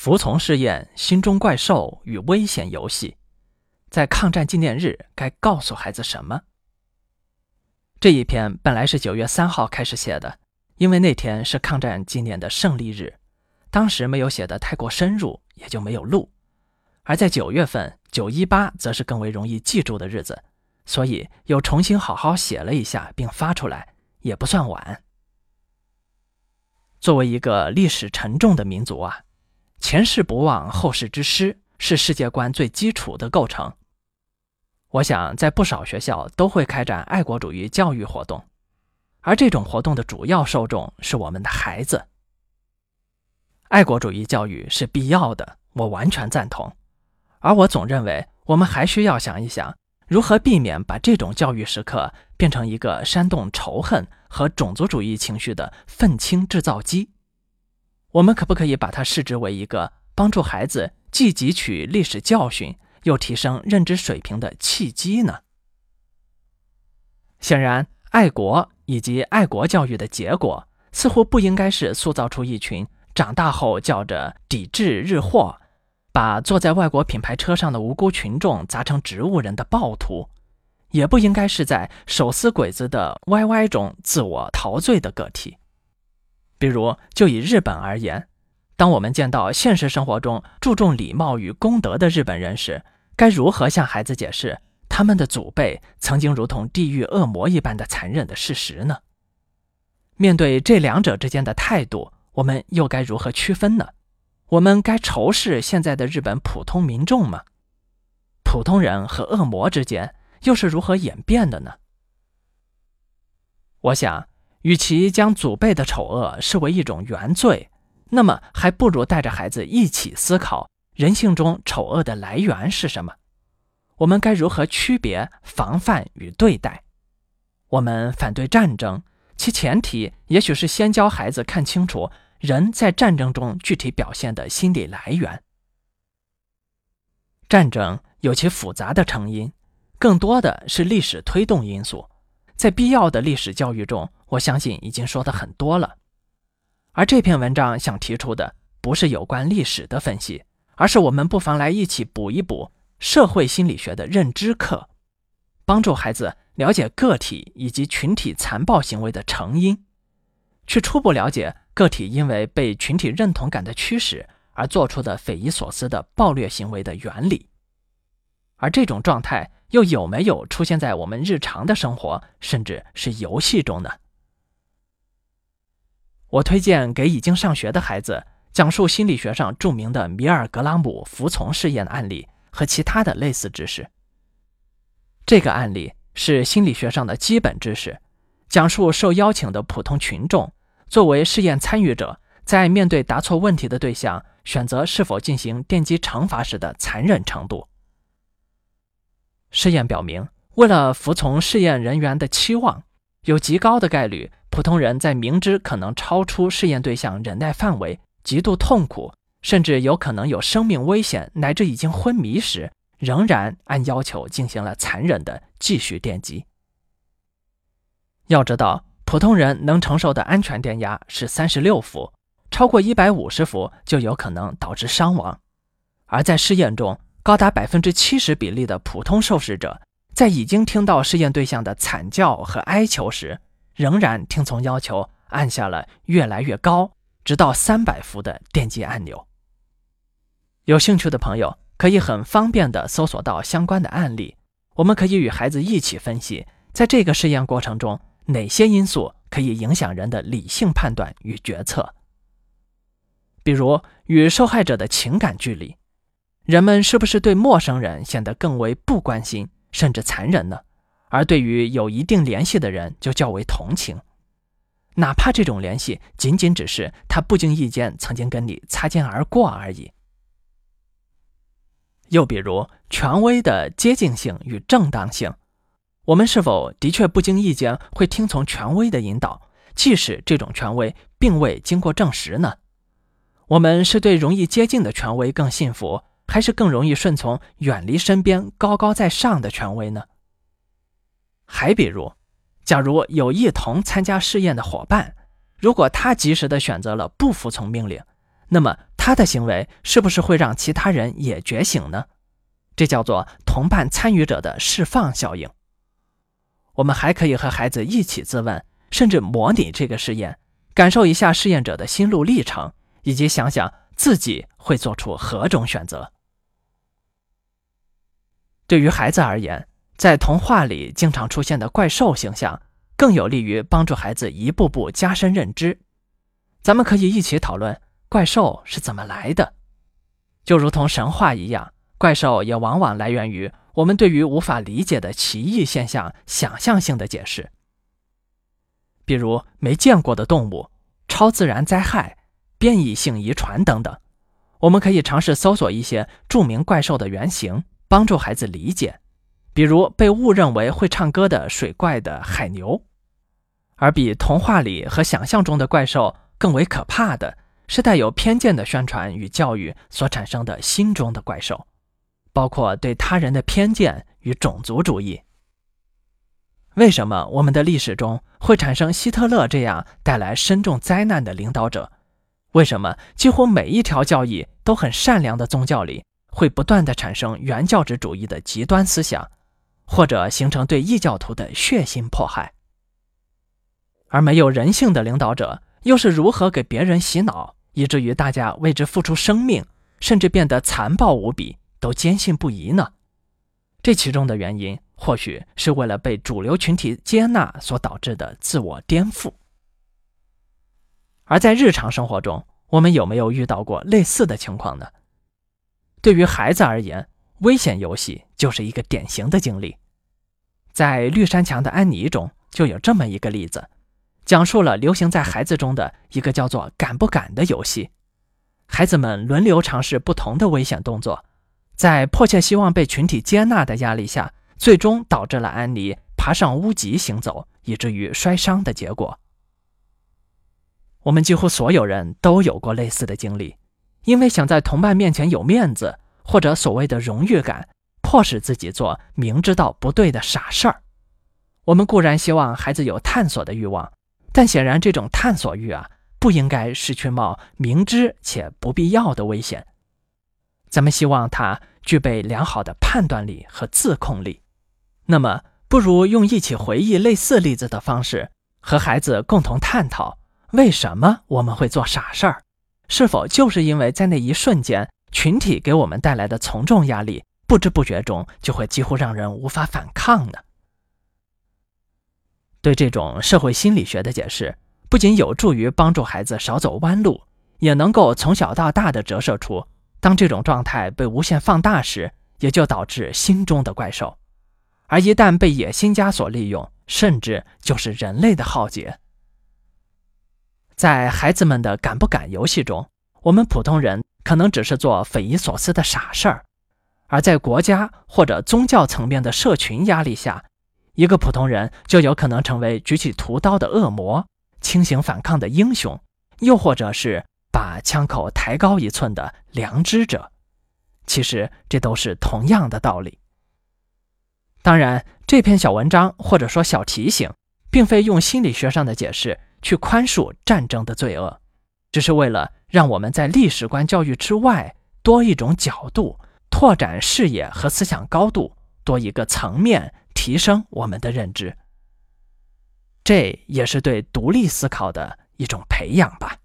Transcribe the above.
服从试验、心中怪兽与危险游戏，在抗战纪念日该告诉孩子什么？这一篇本来是九月三号开始写的，因为那天是抗战纪念的胜利日，当时没有写的太过深入，也就没有录。而在九月份，九一八则是更为容易记住的日子，所以又重新好好写了一下，并发出来，也不算晚。作为一个历史沉重的民族啊。前世不忘，后世之师是世界观最基础的构成。我想，在不少学校都会开展爱国主义教育活动，而这种活动的主要受众是我们的孩子。爱国主义教育是必要的，我完全赞同。而我总认为，我们还需要想一想，如何避免把这种教育时刻变成一个煽动仇恨和种族主义情绪的愤青制造机。我们可不可以把它视之为一个帮助孩子既汲取历史教训，又提升认知水平的契机呢？显然，爱国以及爱国教育的结果，似乎不应该是塑造出一群长大后叫着抵制日货，把坐在外国品牌车上的无辜群众砸成植物人的暴徒，也不应该是在手撕鬼子的 YY 中自我陶醉的个体。比如，就以日本而言，当我们见到现实生活中注重礼貌与公德的日本人时，该如何向孩子解释他们的祖辈曾经如同地狱恶魔一般的残忍的事实呢？面对这两者之间的态度，我们又该如何区分呢？我们该仇视现在的日本普通民众吗？普通人和恶魔之间又是如何演变的呢？我想。与其将祖辈的丑恶视为一种原罪，那么还不如带着孩子一起思考人性中丑恶的来源是什么。我们该如何区别防范与对待？我们反对战争，其前提也许是先教孩子看清楚人在战争中具体表现的心理来源。战争有其复杂的成因，更多的是历史推动因素。在必要的历史教育中，我相信已经说的很多了。而这篇文章想提出的不是有关历史的分析，而是我们不妨来一起补一补社会心理学的认知课，帮助孩子了解个体以及群体残暴行为的成因，去初步了解个体因为被群体认同感的驱使而做出的匪夷所思的暴虐行为的原理，而这种状态。又有没有出现在我们日常的生活，甚至是游戏中呢？我推荐给已经上学的孩子讲述心理学上著名的米尔格拉姆服从试验案例和其他的类似知识。这个案例是心理学上的基本知识，讲述受邀请的普通群众作为试验参与者，在面对答错问题的对象选择是否进行电击惩罚时的残忍程度。试验表明，为了服从试验人员的期望，有极高的概率，普通人在明知可能超出试验对象忍耐范围、极度痛苦，甚至有可能有生命危险乃至已经昏迷时，仍然按要求进行了残忍的继续电击。要知道，普通人能承受的安全电压是三十六伏，超过一百五十伏就有可能导致伤亡，而在试验中。高达百分之七十比例的普通受试者，在已经听到试验对象的惨叫和哀求时，仍然听从要求，按下了越来越高，直到三百伏的电击按钮。有兴趣的朋友可以很方便地搜索到相关的案例，我们可以与孩子一起分析，在这个试验过程中，哪些因素可以影响人的理性判断与决策，比如与受害者的情感距离。人们是不是对陌生人显得更为不关心，甚至残忍呢？而对于有一定联系的人，就较为同情，哪怕这种联系仅仅只是他不经意间曾经跟你擦肩而过而已。又比如，权威的接近性与正当性，我们是否的确不经意间会听从权威的引导，即使这种权威并未经过证实呢？我们是对容易接近的权威更信服？还是更容易顺从远离身边高高在上的权威呢？还比如，假如有一同参加试验的伙伴，如果他及时的选择了不服从命令，那么他的行为是不是会让其他人也觉醒呢？这叫做同伴参与者的释放效应。我们还可以和孩子一起自问，甚至模拟这个试验，感受一下试验者的心路历程，以及想想自己会做出何种选择。对于孩子而言，在童话里经常出现的怪兽形象，更有利于帮助孩子一步步加深认知。咱们可以一起讨论怪兽是怎么来的，就如同神话一样，怪兽也往往来源于。我们对于无法理解的奇异现象想象性的解释，比如没见过的动物、超自然灾害、变异性遗传等等。我们可以尝试搜索一些著名怪兽的原型，帮助孩子理解。比如被误认为会唱歌的水怪的海牛，而比童话里和想象中的怪兽更为可怕的是带有偏见的宣传与教育所产生的心中的怪兽。包括对他人的偏见与种族主义。为什么我们的历史中会产生希特勒这样带来深重灾难的领导者？为什么几乎每一条教义都很善良的宗教里会不断的产生原教旨主义的极端思想，或者形成对异教徒的血腥迫害？而没有人性的领导者又是如何给别人洗脑，以至于大家为之付出生命，甚至变得残暴无比？都坚信不疑呢？这其中的原因，或许是为了被主流群体接纳所导致的自我颠覆。而在日常生活中，我们有没有遇到过类似的情况呢？对于孩子而言，危险游戏就是一个典型的经历。在《绿山墙的安妮》中，就有这么一个例子，讲述了流行在孩子中的一个叫做“敢不敢”的游戏。孩子们轮流尝试不同的危险动作。在迫切希望被群体接纳的压力下，最终导致了安妮爬上屋脊行走，以至于摔伤的结果。我们几乎所有人都有过类似的经历，因为想在同伴面前有面子，或者所谓的荣誉感，迫使自己做明知道不对的傻事儿。我们固然希望孩子有探索的欲望，但显然这种探索欲啊，不应该是去冒明知且不必要的危险。咱们希望他具备良好的判断力和自控力，那么不如用一起回忆类似例子的方式，和孩子共同探讨为什么我们会做傻事儿，是否就是因为在那一瞬间群体给我们带来的从众压力，不知不觉中就会几乎让人无法反抗呢？对这种社会心理学的解释，不仅有助于帮助孩子少走弯路，也能够从小到大的折射出。当这种状态被无限放大时，也就导致心中的怪兽；而一旦被野心家所利用，甚至就是人类的浩劫。在孩子们的敢不敢游戏中，我们普通人可能只是做匪夷所思的傻事儿；而在国家或者宗教层面的社群压力下，一个普通人就有可能成为举起屠刀的恶魔、清醒反抗的英雄，又或者是。把枪口抬高一寸的良知者，其实这都是同样的道理。当然，这篇小文章或者说小提醒，并非用心理学上的解释去宽恕战争的罪恶，只是为了让我们在历史观教育之外多一种角度，拓展视野和思想高度，多一个层面，提升我们的认知。这也是对独立思考的一种培养吧。